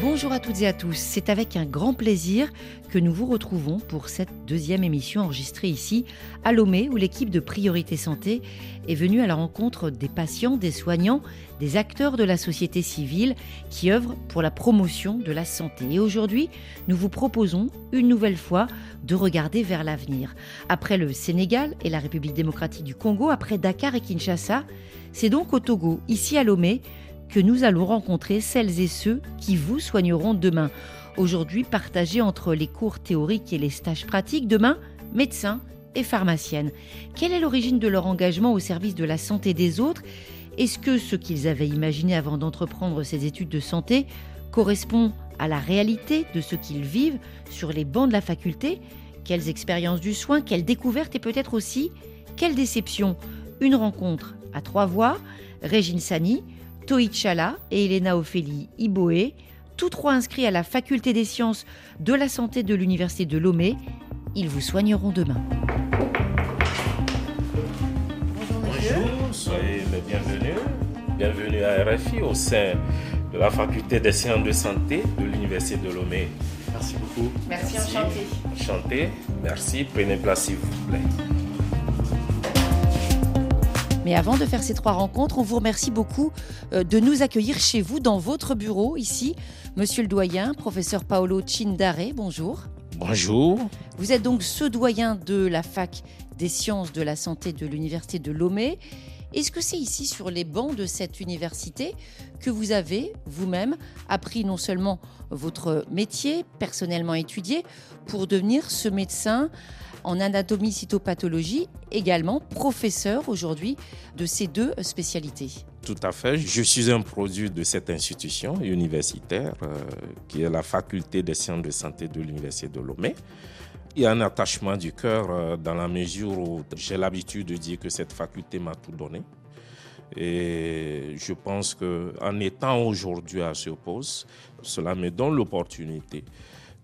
Bonjour à toutes et à tous, c'est avec un grand plaisir que nous vous retrouvons pour cette deuxième émission enregistrée ici à Lomé où l'équipe de Priorité Santé est venue à la rencontre des patients, des soignants, des acteurs de la société civile qui œuvrent pour la promotion de la santé. Et aujourd'hui, nous vous proposons une nouvelle fois de regarder vers l'avenir. Après le Sénégal et la République démocratique du Congo, après Dakar et Kinshasa, c'est donc au Togo, ici à Lomé, que nous allons rencontrer celles et ceux qui vous soigneront demain. Aujourd'hui, partagés entre les cours théoriques et les stages pratiques, demain, médecins et pharmaciennes. Quelle est l'origine de leur engagement au service de la santé des autres? Est-ce que ce qu'ils avaient imaginé avant d'entreprendre ces études de santé correspond à la réalité de ce qu'ils vivent sur les bancs de la faculté? Quelles expériences du soin Quelles découvertes Et peut-être aussi, quelle déception? Une rencontre à trois voix, Régine Sani, Toïchala et Elena Ophélie Iboé, tous trois inscrits à la faculté des sciences de la santé de l'université de Lomé. Ils vous soigneront demain. Bonjour, soyez les bienvenus. Bienvenue à RFI au sein de la faculté des sciences de santé de l'université de Lomé. Merci beaucoup. Merci, enchanté. Enchanté. Merci. Prenez place s'il vous plaît. Mais avant de faire ces trois rencontres, on vous remercie beaucoup euh, de nous accueillir chez vous, dans votre bureau, ici. Monsieur le doyen, professeur Paolo Cindare, bonjour. Bonjour. Vous êtes donc ce doyen de la fac des sciences de la santé de l'université de Lomé. Est-ce que c'est ici, sur les bancs de cette université, que vous avez vous-même appris non seulement votre métier, personnellement étudié, pour devenir ce médecin en anatomie cytopathologie, également professeur aujourd'hui de ces deux spécialités. Tout à fait. Je suis un produit de cette institution universitaire euh, qui est la faculté des sciences de santé de l'université de Lomé. Il y a un attachement du cœur euh, dans la mesure où j'ai l'habitude de dire que cette faculté m'a tout donné. Et je pense qu'en étant aujourd'hui à ce poste, cela me donne l'opportunité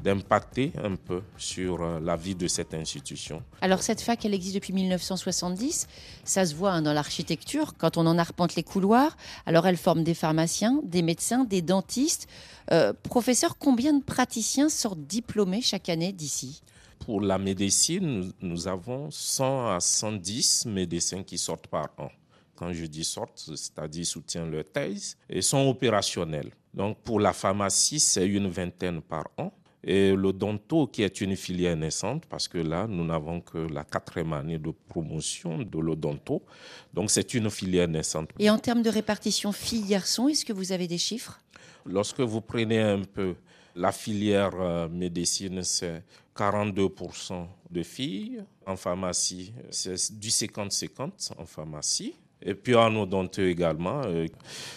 d'impacter un peu sur euh, la vie de cette institution. Alors cette fac, elle existe depuis 1970. Ça se voit hein, dans l'architecture, quand on en arpente les couloirs. Alors elle forme des pharmaciens, des médecins, des dentistes. Euh, professeur, combien de praticiens sortent diplômés chaque année d'ici? Pour la médecine, nous, avons 100 à 110 médecins qui sortent par an quand je dis sortent, c'est-à-dire soutiennent leur thèse, et sont opérationnels. Donc pour la pharmacie, c'est une vingtaine par an et l'odonto qui est une filière naissante parce que là, nous n'avons que la quatrième année de promotion de l'odonto. Donc c'est une filière naissante. Et en termes de répartition filles-garçons, est-ce que vous avez des chiffres? Lorsque vous prenez un peu la filière euh, médecine, c'est 42% de filles. En pharmacie, c'est du 50-50 en pharmacie. Et puis en odonteux également, euh,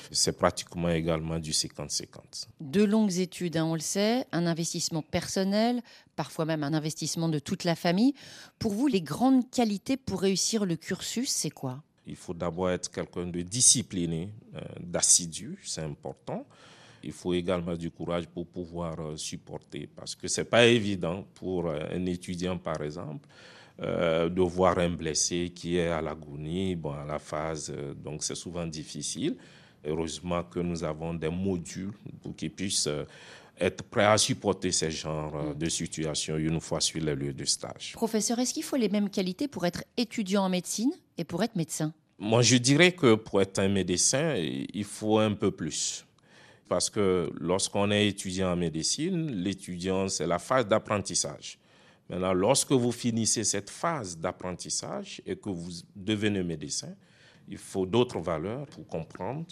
c'est pratiquement également du 50-50. De longues études, hein, on le sait, un investissement personnel, parfois même un investissement de toute la famille. Pour vous, les grandes qualités pour réussir le cursus, c'est quoi? Il faut d'abord être quelqu'un de discipliné, euh, d'assidu, c'est important. Il faut également du courage pour pouvoir euh, supporter, parce que ce n'est pas évident pour un étudiant, par exemple, euh, de voir un blessé qui est à l'agonie, bon, à la phase, euh, donc c'est souvent difficile. Heureusement que nous avons des modules pour qu'ils puissent euh, être prêts à supporter ce genre de situation une fois sur les lieux de stage. Professeur, est-ce qu'il faut les mêmes qualités pour être étudiant en médecine et pour être médecin? Moi, je dirais que pour être un médecin, il faut un peu plus. Parce que lorsqu'on est étudiant en médecine, l'étudiant, c'est la phase d'apprentissage. Maintenant, lorsque vous finissez cette phase d'apprentissage et que vous devenez médecin, il faut d'autres valeurs pour comprendre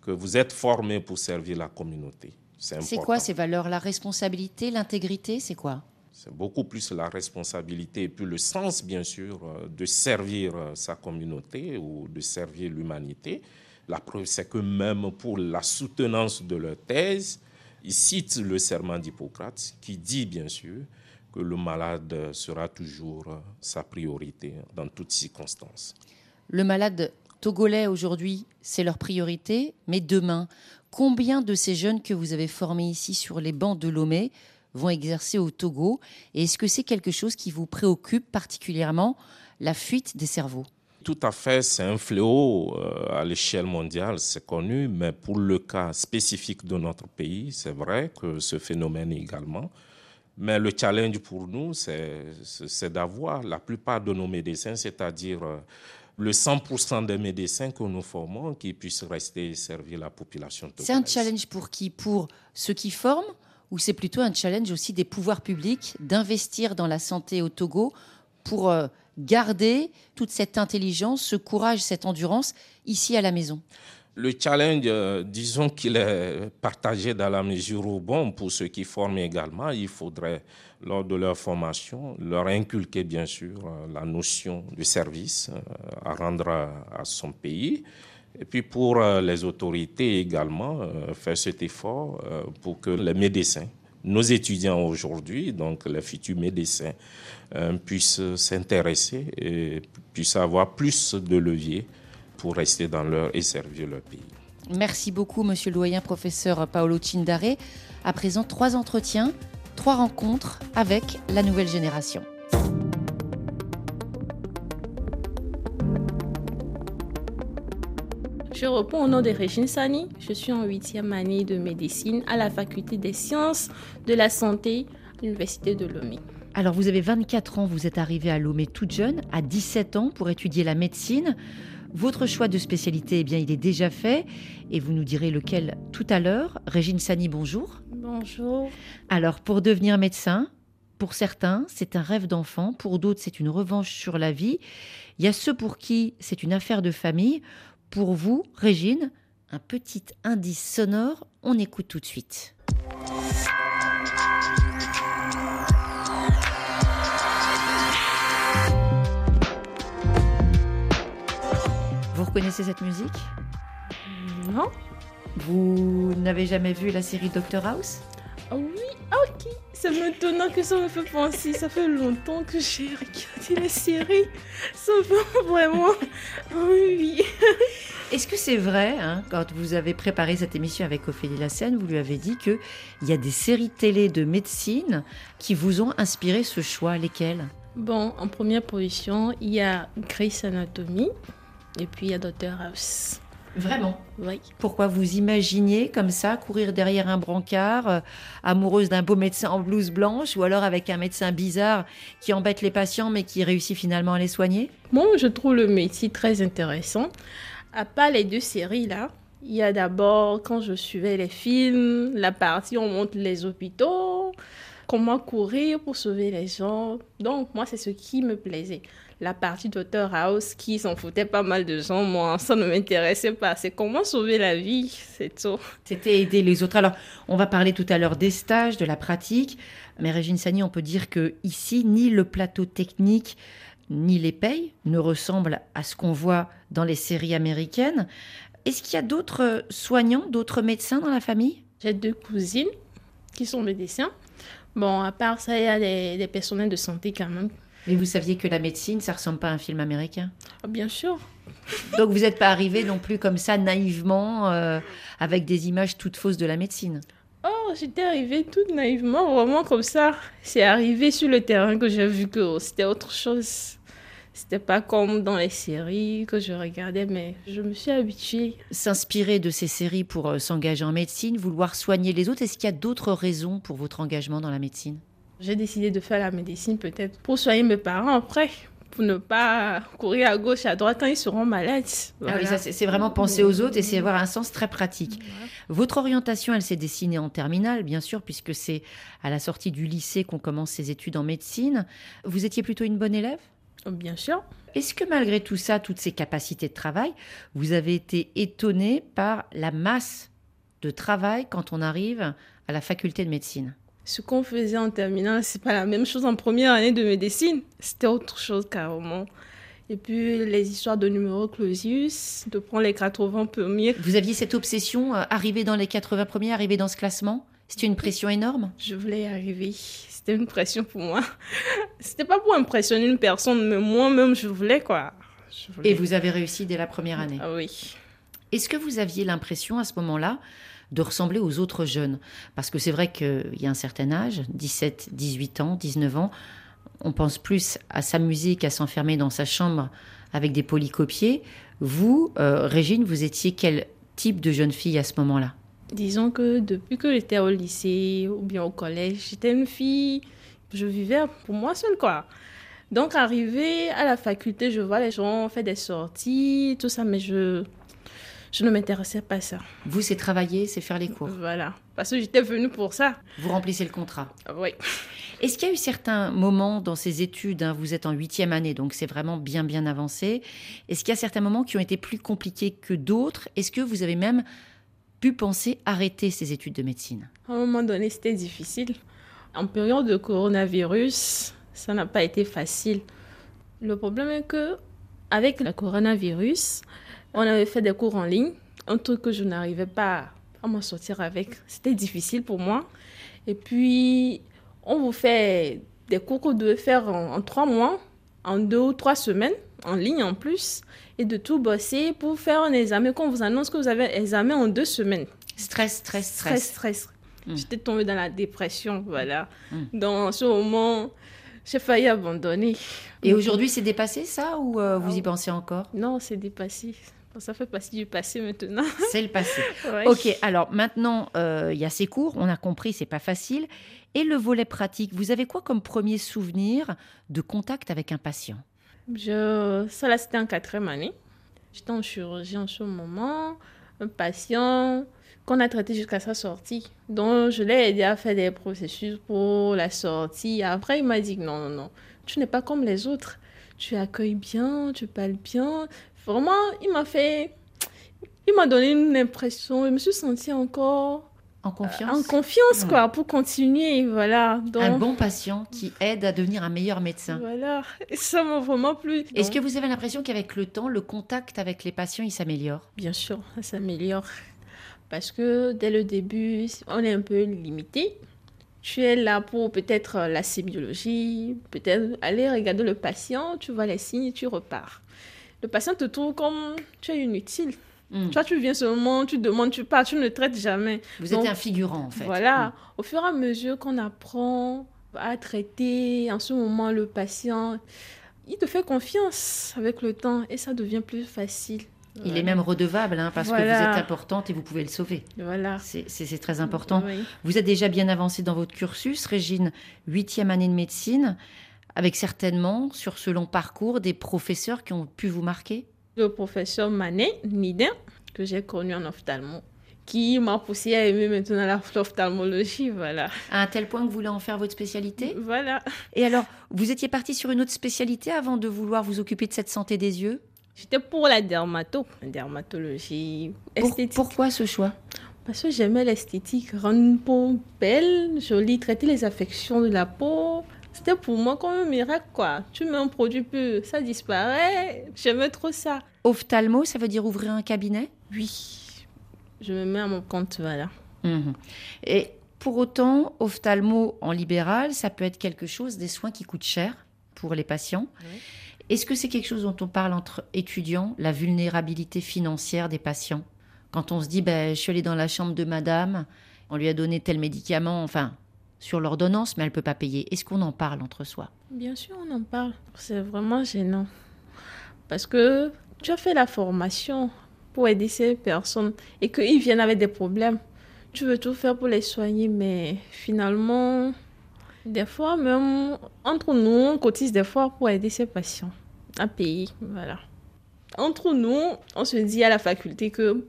que vous êtes formé pour servir la communauté. C'est quoi ces valeurs? La responsabilité, l'intégrité, c'est quoi? C'est beaucoup plus la responsabilité et puis le sens, bien sûr, euh, de servir euh, sa communauté ou de servir l'humanité. La preuve, c'est que même pour la soutenance de leur thèse, ils citent le serment d'Hippocrate qui dit, bien sûr, que le malade sera toujours sa priorité dans toutes circonstances. Le malade togolais aujourd'hui, c'est leur priorité, mais demain, combien de ces jeunes que vous avez formés ici sur les bancs de Lomé vont exercer au Togo? Et est-ce que c'est quelque chose qui vous préoccupe particulièrement, la fuite des cerveaux? Tout à fait, c'est un fléau euh, à l'échelle mondiale, c'est connu, mais pour le cas spécifique de notre pays, c'est vrai que ce phénomène également. Mais le challenge pour nous, c'est d'avoir la plupart de nos médecins, c'est-à-dire euh, le 100% des médecins que nous formons qui puissent rester et servir la population. C'est un challenge pour qui? Pour ceux qui forment ou c'est plutôt un challenge aussi des pouvoirs publics d'investir dans la santé au Togo pour euh, garder toute cette intelligence, ce courage, cette endurance ici à la maison? Le challenge, euh, disons qu'il est partagé dans la mesure où, bon, pour ceux qui forment également, il faudrait, lors de leur formation, leur inculquer, bien sûr, euh, la notion du service à rendre à, son pays. Et puis pour les autorités également, faire cet effort pour que les médecins nos étudiants aujourd'hui, donc les futurs médecins, euh, puissent s'intéresser et puissent avoir plus de leviers pour rester dans leur et servir leur pays. Merci beaucoup, monsieur le doyen professeur Paolo Cindare. À présent, trois entretiens, trois rencontres avec la nouvelle génération. Je réponds au nom de Régine Sani. Je suis en huitième année de médecine à la faculté des sciences de la santé à l'université de Lomé. Alors vous avez 24 ans, vous êtes arrivée à Lomé toute jeune, à 17 ans pour étudier la médecine. Votre choix de spécialité, eh bien, il est déjà fait et vous nous direz lequel tout à l'heure. Régine Sani, bonjour. Bonjour. Alors pour devenir médecin, pour certains, c'est un rêve d'enfant, pour d'autres, c'est une revanche sur la vie. Il y a ceux pour qui c'est une affaire de famille. Pour vous, Régine, un petit indice sonore, on écoute tout de suite. Vous reconnaissez cette musique? Non. Vous n'avez jamais vu la série Doctor House? Ah Oui, ah, ok. C'est maintenant que ça me fait penser. Ça fait longtemps que j'ai regardé la série. Ça fait vraiment. Oui. Est-ce que c'est vrai, hein, quand vous avez préparé cette émission avec Ophélie Lassène, vous lui avez dit qu'il y a des séries télé de médecine qui vous ont inspiré ce choix? Lesquelles? Bon, en première position, il y a Grey's Anatomy et puis il y a Doctor House. Vraiment Oui. Pourquoi vous imaginiez comme ça courir derrière un brancard, euh, amoureuse d'un beau médecin en blouse blanche, ou alors avec un médecin bizarre qui embête les patients mais qui réussit finalement à les soigner? Moi, je trouve le métier très intéressant. À part les deux séries là, il y a d'abord quand je suivais les films, la partie où on montre les hôpitaux, comment courir pour sauver les gens. Donc moi c'est ce qui me plaisait. La partie Dr House qui s'en foutait pas mal de gens, moi ça ne m'intéressait pas. C'est comment sauver la vie, c'est tout. C'était aider les autres. Alors on va parler tout à l'heure des stages, de la pratique. Mais Régine Sani, on peut dire que ici ni le plateau technique ni les payes ne ressemblent à ce qu'on voit dans les séries américaines. Est-ce qu'il y a d'autres soignants, d'autres médecins dans la famille? J'ai deux cousines qui sont médecins. Bon, à part ça, il y a des, personnels de santé quand même. Mais vous saviez que la médecine, ça ressemble pas à un film américain? Ah, Bien sûr. Donc vous n'êtes pas arrivé non plus comme ça naïvement euh, avec des images toutes fausses de la médecine? Oh, j'étais arrivée toute naïvement, vraiment comme ça. C'est arrivé sur le terrain que j'ai vu que c'était autre chose. C'était pas comme dans les séries que je regardais, mais je me suis habituée. S'inspirer de ces séries pour euh, s'engager en médecine, vouloir soigner les autres, est-ce qu'il y a d'autres raisons pour votre engagement dans la médecine? J'ai décidé de faire la médecine peut-être pour soigner mes parents après, pour ne pas courir à gauche, à droite quand ils seront malades. Ah oui, c'est vraiment penser aux autres et c'est avoir un sens très pratique. Votre orientation, elle s'est dessinée en terminale, bien sûr, puisque c'est à la sortie du lycée qu'on commence ses études en médecine. Vous étiez plutôt une bonne élève? Bien sûr. Est-ce que malgré tout ça, toutes ces capacités de travail, vous avez été étonné par la masse de travail quand on arrive à la faculté de médecine? Ce qu'on faisait en terminale, c'est pas la même chose en première année de médecine. C'était autre chose carrément. Et puis les histoires de numéro clausius, de prendre les 80 premiers. Vous aviez cette obsession, euh, arriver dans les 80 premiers, arriver dans ce classement? C'était une pression énorme? Je voulais y arriver. c'était une pression pour moi. C'était pas pour impressionner une personne, mais moi-même, je voulais quoi. Je voulais. Et vous avez réussi dès la première année? Ah oui. Est-ce que vous aviez l'impression à ce moment-là de ressembler aux autres jeunes Parce que c'est vrai qu'il y a un certain âge, 17, 18 ans, 19 ans, on pense plus à sa musique, à s'enfermer dans sa chambre avec des polycopiés. Vous, euh, Régine, vous étiez quel type de jeune fille à ce moment-là? Disons que depuis que j'étais au lycée ou bien au collège, j'étais une fille, je vivais pour moi seule, quoi. Donc, arrivé à la faculté, je vois les gens faire des sorties, tout ça, mais je, je ne m'intéressais pas à ça. Vous, c'est travailler, c'est faire les cours. Voilà. Parce que j'étais venue pour ça. Vous remplissez le contrat. Oui. Est-ce qu'il y a eu certains moments dans ces études, hein, vous êtes en huitième année, donc c'est vraiment bien bien avancé, est-ce qu'il y a certains moments qui ont été plus compliqués que d'autres? Est-ce que vous avez même pu penser arrêter ces études de médecine? À un moment donné, c'était difficile. En période de coronavirus, ça n'a pas été facile. Le problème est que avec le coronavirus, on avait fait des cours en ligne, un truc que je n'arrivais pas à m'en sortir avec. C'était difficile pour moi. Et puis, on vous fait des cours que vous devez faire en, en trois mois, en deux ou trois semaines, en ligne en plus, et de tout bosser pour faire un examen qu'on vous annonce que vous avez un examen en deux semaines. Stress, stress, Stress, stress. stress. Mm. J'étais tombée dans la dépression, voilà. Mm. Dans ce moment, j'ai failli abandonner. Et aujourd'hui, c'est dépassé ça ou euh, vous y pensez encore? Non, c'est dépassé. Ça fait partie du passé maintenant. C'est le passé. Ouais. Ok, alors maintenant, euh, il y a ces cours, on a compris, c'est pas facile. Et le volet pratique, vous avez quoi comme premier souvenir de contact avec un patient? Je... Ça, là, c'était en quatrième année. J'étais en chirurgie en ce moment. Un patient qu'on a traité jusqu'à sa sortie. Donc, je l'ai aidé à faire des processus pour la sortie. Après, il m'a dit que non, non, non, tu n'es pas comme les autres. Tu accueilles bien, tu parles bien. Vraiment, il m'a fait... Il m'a donné une impression. Je me suis sentie encore En confiance en confiance, quoi, pour continuer. Voilà. Donc, Un bon patient qui aide à devenir un meilleur médecin. Voilà. Et ça m'a vraiment plu. Est-ce que vous avez l'impression qu'avec le temps, le contact avec les patients, il s'améliore? Bien sûr, ça s'améliore. Parce que dès le début, on est un peu limité. Tu es là pour peut-être la sémiologie, peut-être aller regarder le patient, tu vois les signes, tu repars. Le patient te trouve comme tu es inutile. Hmm. Toi, tu viens seulement, tu demandes, tu pars, tu ne traites jamais. Vous Donc, êtes un figurant, en fait. Voilà, Hmm. au fur et à mesure qu'on apprend à traiter en ce moment le patient, il te fait confiance avec le temps et ça devient plus facile. Il est même redevable, hein, parce que vous êtes importante et vous pouvez le sauver. Voilà. C'est très important. Oui. Vous êtes déjà bien avancé dans votre cursus, Régine, huitième année de médecine, avec certainement, sur ce long parcours, des professeurs qui ont pu vous marquer Le professeur Manet Nidin, que j'ai connu en ophtalmo, qui m'a poussé à aimer maintenant la- l'ophtalmologie. Voilà. À un tel point que vous voulez en faire votre spécialité Voilà. Et alors, vous étiez parti sur une autre spécialité avant de vouloir vous occuper de cette santé des yeux? J'étais pour la dermato, dermatologie Pour- esthétique. Pourquoi ce choix? Parce que j'aimais l'esthétique, rendre une peau belle, jolie, traiter les affections de la peau. C'était pour moi comme un miracle, quoi. Tu mets un produit peu, ça disparaît. J'aimais trop ça. Ophtalmo, ça veut dire ouvrir un cabinet? Oui, je me mets à mon compte, voilà. Mhm. Et pour autant, ophtalmo en libéral, ça peut être quelque chose, des soins qui coûtent cher pour les patients. Oui. Est-ce que c'est quelque chose dont on parle entre étudiants, la vulnérabilité financière des patients? Quand on se dit, ben, je suis allé dans la chambre de madame, on lui a donné tel médicament, enfin, sur l'ordonnance, mais elle ne peut pas payer. Est-ce qu'on en parle entre soi? Bien sûr, on en parle. C'est vraiment gênant. Parce que tu as fait la formation pour aider ces personnes et qu'ils viennent avec des problèmes. Tu veux tout faire pour les soigner, mais finalement, des fois, même entre nous, on cotise des fois pour aider ces patients à payer. Voilà. Entre nous, on se dit à la faculté que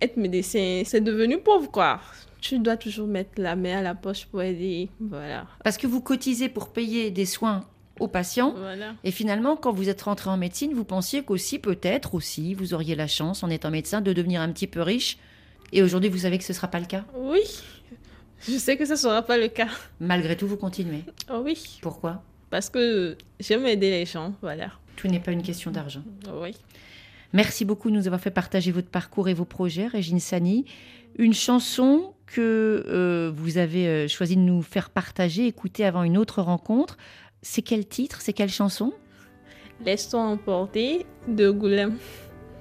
être médecin, c'est devenu pauvre, quoi. Tu dois toujours mettre la main à la poche pour aider. Voilà. Parce que vous cotisez pour payer des soins aux patients. Voilà. Et finalement, quand vous êtes rentré en médecine, vous pensiez qu'aussi, peut-être aussi, vous auriez la chance, en étant médecin, de devenir un petit peu riche. Et aujourd'hui, vous savez que ce ne sera pas le cas? Oui, je sais que ce ne sera pas le cas. Malgré tout, vous continuez. Oh oui, Pourquoi? Parce que j'aime aider les gens, voilà. Tout n'est pas une question d'argent. Oh oui. Merci beaucoup de nous avoir fait partager votre parcours et vos projets, Régine Sani. Une chanson que euh, vous avez euh, choisi de nous faire partager, écouter avant une autre rencontre. C'est quel titre C'est quelle chanson? Laisse-toi emporter de Goulem.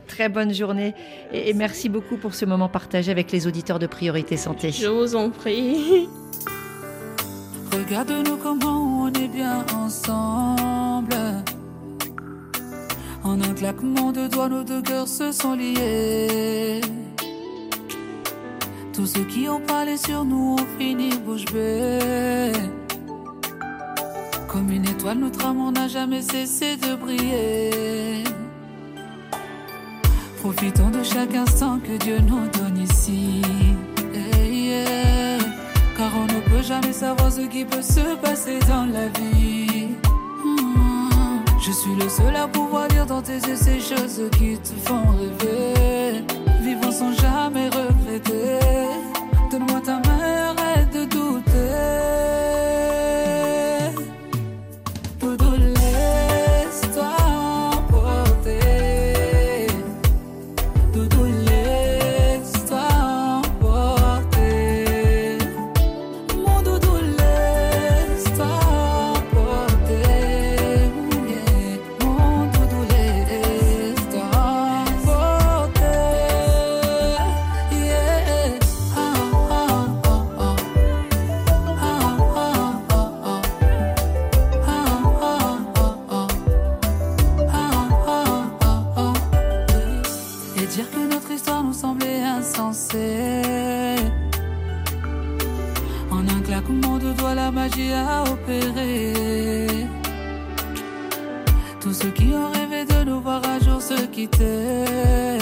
Très bonne journée et, et merci beaucoup pour ce moment partagé avec les auditeurs de Priorité Santé. Je vous en prie. Regarde-nous comment on est bien ensemble. En un claquement de doigts, nos deux cœurs se sont liés. Tous ceux qui ont parlé sur nous ont fini bouche bée. Comme une étoile, notre amour n'a jamais cessé de briller. Profitons de chaque instant que Dieu nous donne ici. Car on ne peut jamais savoir ce qui peut se passer dans la vie. Hmm. Je suis le seul à pouvoir lire dans tes yeux ces choses qui te font rêver. Vivons sans jamais regretter. Claquement de doigts, la magie a opéré. Tous ceux qui ont rêvé de nous voir un jour se quitter.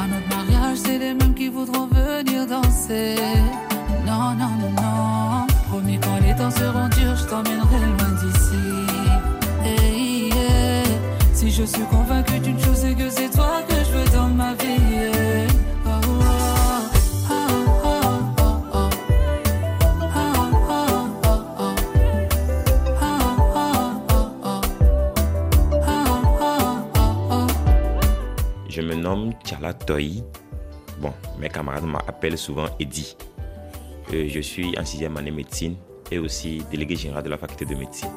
À notre mariage, c'est les mêmes qui voudront venir danser. Non, non, non, non. Promis, quand les temps seront durs, je t'emmènerai loin d'ici. Hey. Si je suis convaincu d'une chose, c'est que c'est toi que je veux dans ma vie. Nomme Tchala Toyi. Bon, mes camarades m'appellent souvent Eddie. Euh, je suis en sixième année médecine et aussi délégué général de la faculté de médecine.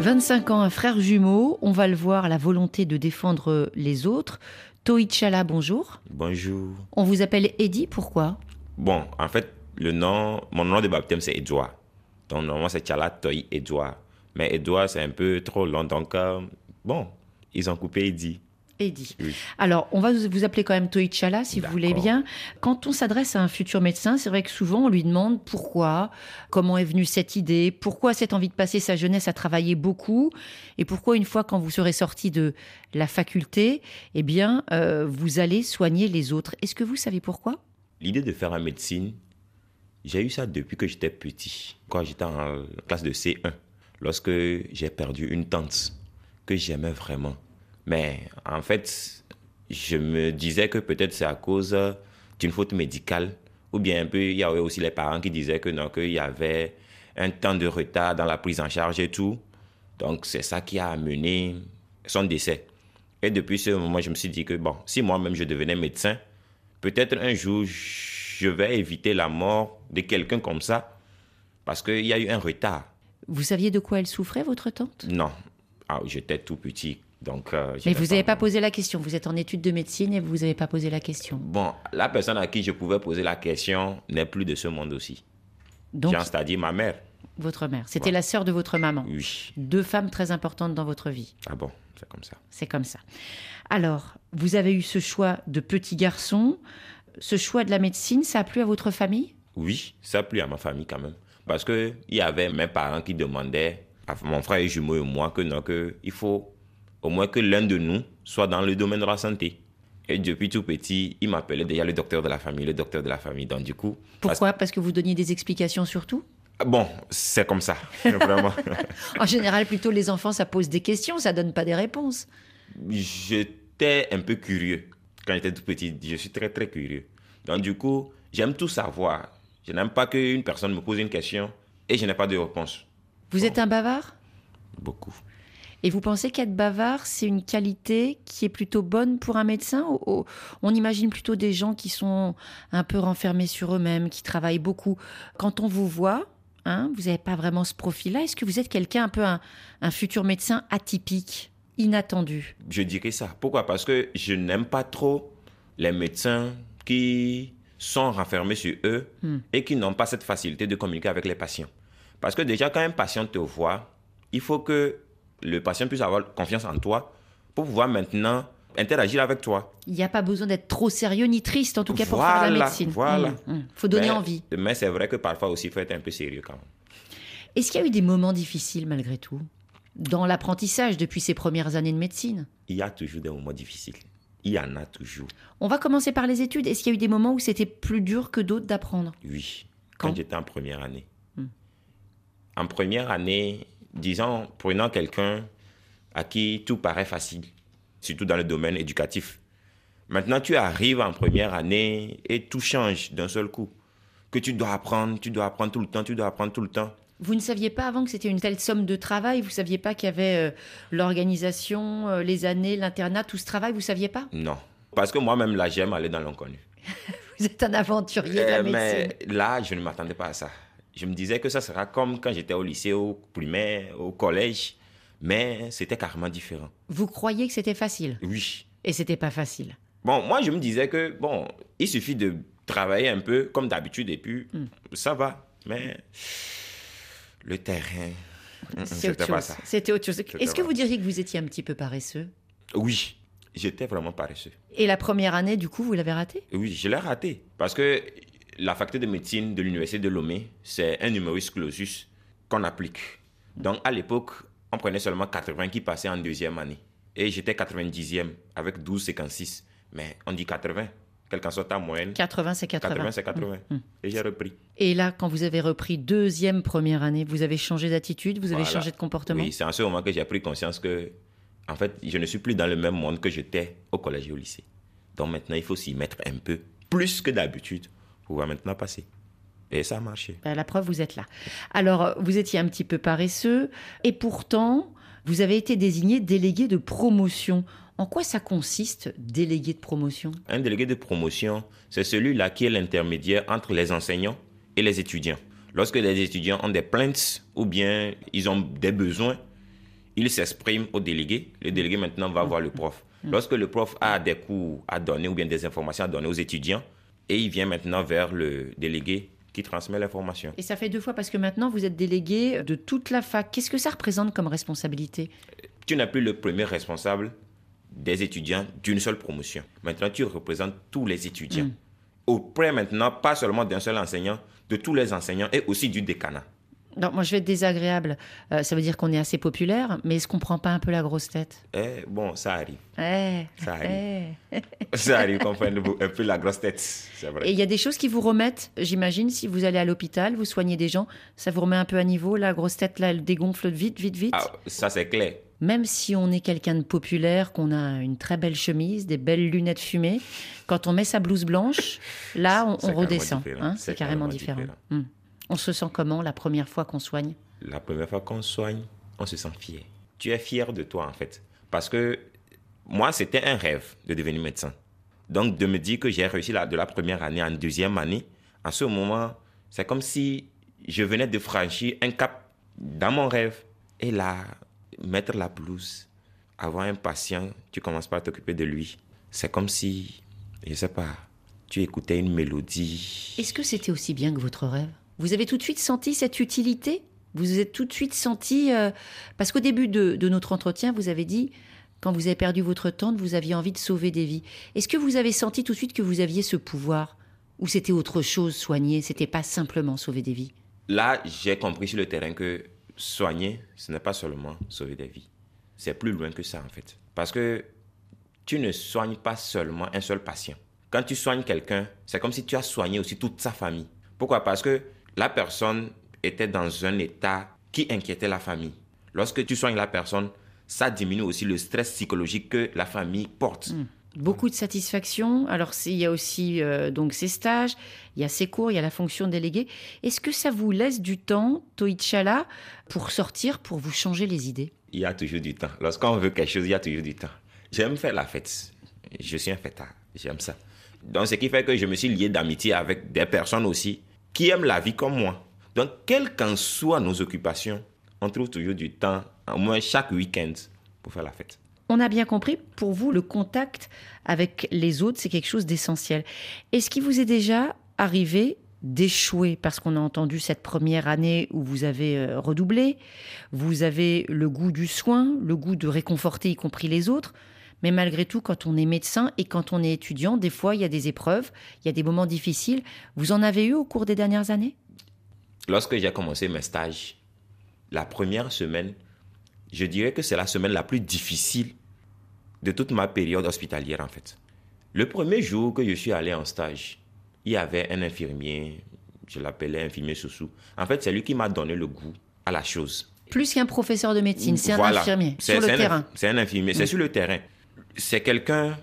25 ans, un frère jumeau, on va le voir, la volonté de défendre les autres. Toïchala, bonjour. Bonjour. On vous appelle Eddie, pourquoi? Bon, en fait, le nom, mon nom de baptême c'est Edouard. Donc normalement c'est Tchala Toyi Edouard. Mais Edouard c'est un peu trop long, donc euh, bon, ils ont coupé Eddie. Oui. Alors, on va vous appeler quand même Toïchala, si vous voulez bien. Quand on s'adresse à un futur médecin, c'est vrai que souvent on lui demande pourquoi, comment est venue cette idée, pourquoi cette envie de passer sa jeunesse à travailler beaucoup, et pourquoi une fois quand vous serez sorti de la faculté, eh bien, euh, vous allez soigner les autres. Est-ce que vous savez pourquoi? L'idée de faire la médecine, j'ai eu ça depuis que j'étais petit, quand j'étais en classe de C1, lorsque j'ai perdu une tante que j'aimais vraiment. Mais en fait, je me disais que peut-être c'est à cause d'une faute médicale, ou bien un peu, il y avait aussi les parents qui disaient que non, qu'il y avait un temps de retard dans la prise en charge et tout. Donc c'est ça qui a amené son décès. Et depuis ce moment, je me suis dit que bon, si moi-même je devenais médecin, peut-être un jour, je vais éviter la mort de quelqu'un comme ça, parce qu'il y a eu un retard. Vous saviez de quoi elle souffrait, votre tante? Non, ah, j'étais tout petit, donc... euh, Mais vous n'avez pas posé la question. Vous êtes en études de médecine et vous n'avez pas posé la question. Bon, la personne à qui je pouvais poser la question n'est plus de ce monde aussi. Donc, c'est-à-dire ma mère. votre mère. C'était la sœur de votre maman. Oui. Deux femmes très importantes dans votre vie. Ah bon, c'est comme ça. C'est comme ça. Alors, vous avez eu ce choix de petit garçon. Ce choix de la médecine, ça a plu à votre famille? Oui, ça a plu à ma famille quand même. Parce qu'il y avait mes parents qui demandaient à mon frère et jumeau et moi que non, que il faut au moins que l'un de nous soit dans le domaine de la santé. Et depuis tout petit, il m'appelait déjà le docteur de la famille, le docteur de la famille. Donc du coup... Pourquoi? Parce que vous donniez des explications sur tout? Bon, c'est comme ça, vraiment. En général, plutôt les enfants, ça pose des questions, ça donne pas des réponses. J'étais un peu curieux quand j'étais tout petit. Je suis très, très curieux. Donc, du coup, j'aime tout savoir. Je n'aime pas qu'une personne me pose une question et je n'ai pas de réponse. Vous êtes un bavard? Beaucoup. Et vous pensez qu'être bavard, c'est une qualité qui est plutôt bonne pour un médecin On imagine plutôt des gens qui sont un peu renfermés sur eux-mêmes, qui travaillent beaucoup? Quand on vous voit, hein, vous n'avez pas vraiment ce profil-là. Est-ce que vous êtes quelqu'un un peu un, un futur médecin atypique, inattendu? Je dirais ça. Pourquoi? Parce que je n'aime pas trop les médecins qui sont renfermés sur eux Hmm. et qui n'ont pas cette facilité de communiquer avec les patients. Parce que déjà, quand un patient te voit, il faut que le patient puisse avoir confiance en toi pour pouvoir maintenant interagir avec toi. Il n'y a pas besoin d'être trop sérieux ni triste, en tout cas pour faire de la médecine. voilà. Hum, hum. faut donner Mais- envie. Mais c'est vrai que parfois aussi, il faut être un peu sérieux quand même. Est-ce qu'il y a eu des moments difficiles malgré tout dans l'apprentissage depuis ces premières années de médecine? Il y a toujours des moments difficiles. Il y en a toujours. On va commencer par les études. Est-ce qu'il y a eu des moments où c'était plus dur que d'autres d'apprendre? Oui, Quand quand, j'étais en première année. Hmm. En première année, disons, prenant quelqu'un à qui tout paraît facile, surtout dans le domaine éducatif. Maintenant, tu arrives en première année et tout change d'un seul coup. Que tu dois apprendre, tu dois apprendre tout le temps, tu dois apprendre tout le temps. Vous ne saviez pas avant que c'était une telle somme de travail? Vous saviez pas qu'il y avait euh, l'organisation, euh, les années, l'internat, tout ce travail? Vous saviez pas? Non. Parce que moi-même, là, j'aime aller dans l'inconnu. Vous êtes un aventurier de la Euh, médecine. mais là, je ne m'attendais pas à ça. Je me disais que ça sera comme quand j'étais au lycée, au primaire, au collège, mais c'était carrément différent. Vous croyez que c'était facile? Oui. Et c'était pas facile? Bon, moi, je me disais que, bon, il suffit de travailler un peu comme d'habitude et puis Hmm. ça va. Mais le terrain, mm, mm, autre c'était pas ça. C'était autre chose. Est-ce que vous diriez que vous étiez un petit peu paresseux? Oui, j'étais vraiment paresseux. Et la première année, du coup, vous l'avez raté? Oui, je l'ai raté. Parce que la faculté de médecine de l'université de Lomé, c'est un numerus clausus qu'on applique. Donc, à l'époque, on prenait seulement 80 qui passaient en deuxième année. Et j'étais 90e avec 12,56. Mais on dit 80, quelle qu'en soit ta moyenne. 80, c'est 80. 80, c'est 80. Mm. Et j'ai repris. Et là, quand vous avez repris deuxième première année, vous avez changé d'attitude, vous avez Voilà. changé de comportement Oui, c'est en ce moment que j'ai pris conscience que, en fait, je ne suis plus dans le même monde que j'étais au collège et au lycée. Donc maintenant, il faut s'y mettre un peu plus que d'habitude pouvoir maintenant passer. Et ça a marché. Ben, La preuve, vous êtes là. Alors, vous étiez un petit peu paresseux, et pourtant, vous avez été désigné délégué de promotion. En quoi ça consiste, délégué de promotion? Un délégué de promotion, c'est celui-là qui est l'intermédiaire entre les enseignants et les étudiants. Lorsque les étudiants ont des plaintes ou bien ils ont des besoins, ils s'expriment au délégué. Le délégué maintenant va voir le prof. Lorsque le prof a des cours à donner ou bien des informations à donner aux étudiants, et il vient maintenant vers le délégué qui transmet l'information. Et ça fait deux fois parce que maintenant, vous êtes délégué de toute la fac. Qu'est-ce que ça représente comme responsabilité? Tu n'es plus le premier responsable des étudiants d'une seule promotion. Maintenant, tu représentes tous les étudiants. Auprès maintenant, pas seulement d'un seul enseignant, de tous les enseignants et aussi du décanat. Non, moi, je vais être désagréable. Euh, ça veut dire qu'on est assez populaire, mais est-ce qu'on prend pas un peu la grosse tête? Eh, bon, ça arrive. Eh, Ça arrive. eh. Ça arrive qu'on prenne un peu la grosse tête, c'est vrai. Et il y a des choses qui vous remettent, j'imagine, si vous allez à l'hôpital, vous soignez des gens, ça vous remet un peu à niveau, la grosse tête, là, elle dégonfle vite, vite, vite? Ah, ça, c'est clair. Même si on est quelqu'un de populaire, qu'on a une très belle chemise, des belles lunettes fumées, quand on met sa blouse blanche, là, on, redescend. hein, C'est carrément carrément différent. différent. Hmm. On se sent comment la première fois qu'on soigne? La première fois qu'on soigne, on se sent fier. Tu es fier de toi, en fait. Parce que moi, c'était un rêve de devenir médecin. Donc, de me dire que j'ai réussi la, de la première année en deuxième année, à ce moment, c'est comme si je venais de franchir un cap dans mon rêve. Et là, mettre la blouse, avoir un patient, tu commences pas à t'occuper de lui. C'est comme si, je sais pas, tu écoutais une mélodie. Est-ce que c'était aussi bien que votre rêve? Vous avez tout de suite senti cette utilité? Vous vous êtes tout de suite senti... euh, Parce qu'au début de, de notre entretien, vous avez dit, quand vous avez perdu votre tante, vous aviez envie de sauver des vies. Est-ce que vous avez senti tout de suite que vous aviez ce pouvoir? Ou c'était autre chose, soigner? C'était pas simplement sauver des vies? Là, j'ai compris sur le terrain que soigner, ce n'est pas seulement sauver des vies. C'est plus loin que ça, en fait. Parce que tu ne soignes pas seulement un seul patient. Quand tu soignes quelqu'un, c'est comme si tu as soigné aussi toute sa famille. Pourquoi? Parce que la personne était dans un état qui inquiétait la famille. Lorsque tu soignes la personne, ça diminue aussi le stress psychologique que la famille porte. Beaucoup de satisfaction. Alors, il y a aussi euh, donc ces stages, il y a ces cours, il y a la fonction déléguée. Est-ce que ça vous laisse du temps, Toïchala, pour sortir, pour vous changer les idées? Il y a toujours du temps. Lorsqu'on veut quelque chose, il y a toujours du temps. J'aime faire la fête. Je suis un fêtard. J'aime ça. Donc, ce qui fait que je me suis lié d'amitié avec des personnes aussi qui aiment la vie comme moi. Donc, quelles qu'en soient nos occupations, on trouve toujours du temps, au moins chaque week-end, pour faire la fête. On a bien compris, pour vous, le contact avec les autres, c'est quelque chose d'essentiel. Est-ce qu'il vous est déjà arrivé d'échouer parce qu'on a entendu cette première année où vous avez euh, redoublé, vous avez le goût du soin, le goût de réconforter y compris les autres, mais malgré tout, quand on est médecin et quand on est étudiant, des fois il y a des épreuves, il y a des moments difficiles. Vous en avez eu au cours des dernières années? Lorsque j'ai commencé mes stages, la première semaine, je dirais que c'est la semaine la plus difficile de toute ma période hospitalière en fait. Le premier jour que je suis allé en stage, il y avait un infirmier, je l'appelais infirmier Soussou. En fait, c'est lui qui m'a donné le goût à la chose. Plus qu'un professeur de médecine, c'est un infirmier sur le un- terrain. C'est un infirmier, c'est sur le terrain. C'est quelqu'un,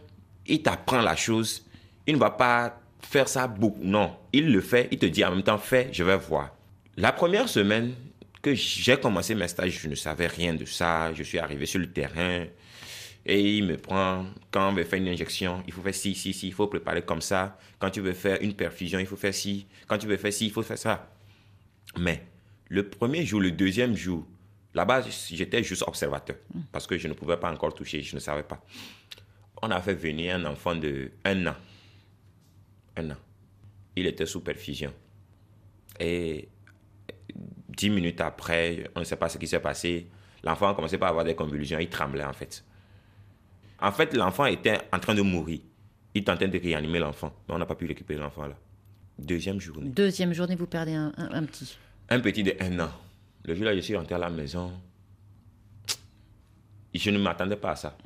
il t'apprend la chose, il ne va pas faire ça beaucoup. Non, il le fait, il te dit en même temps, fais, je vais voir. La première semaine que j'ai commencé mes stages, je ne savais rien de ça. Je suis arrivé sur le terrain et il me prend, quand on veut faire une injection, il faut faire ci, ci, ci, il faut préparer comme ça. Quand tu veux faire une perfusion, il faut faire ci. Quand tu veux faire ci, il faut faire ça. Mais le premier jour, le deuxième jour, là-bas, j'étais juste observateur parce que je ne pouvais pas encore toucher, je ne savais pas. On a fait venir un enfant de un an. Un an. Il était sous perfusion. Et dix minutes après, on ne sait pas ce qui s'est passé. L'enfant a commencé par avoir des convulsions, il tremblait en fait. En fait, l'enfant était en train de mourir. Il tentait de réanimer l'enfant, mais on n'a pas pu récupérer l'enfant là. Deuxième journée. Deuxième journée, vous perdez un, un- un petit. Un petit de un an. Le jour là, je suis rentré à la maison. Je ne m'attendais pas à ça.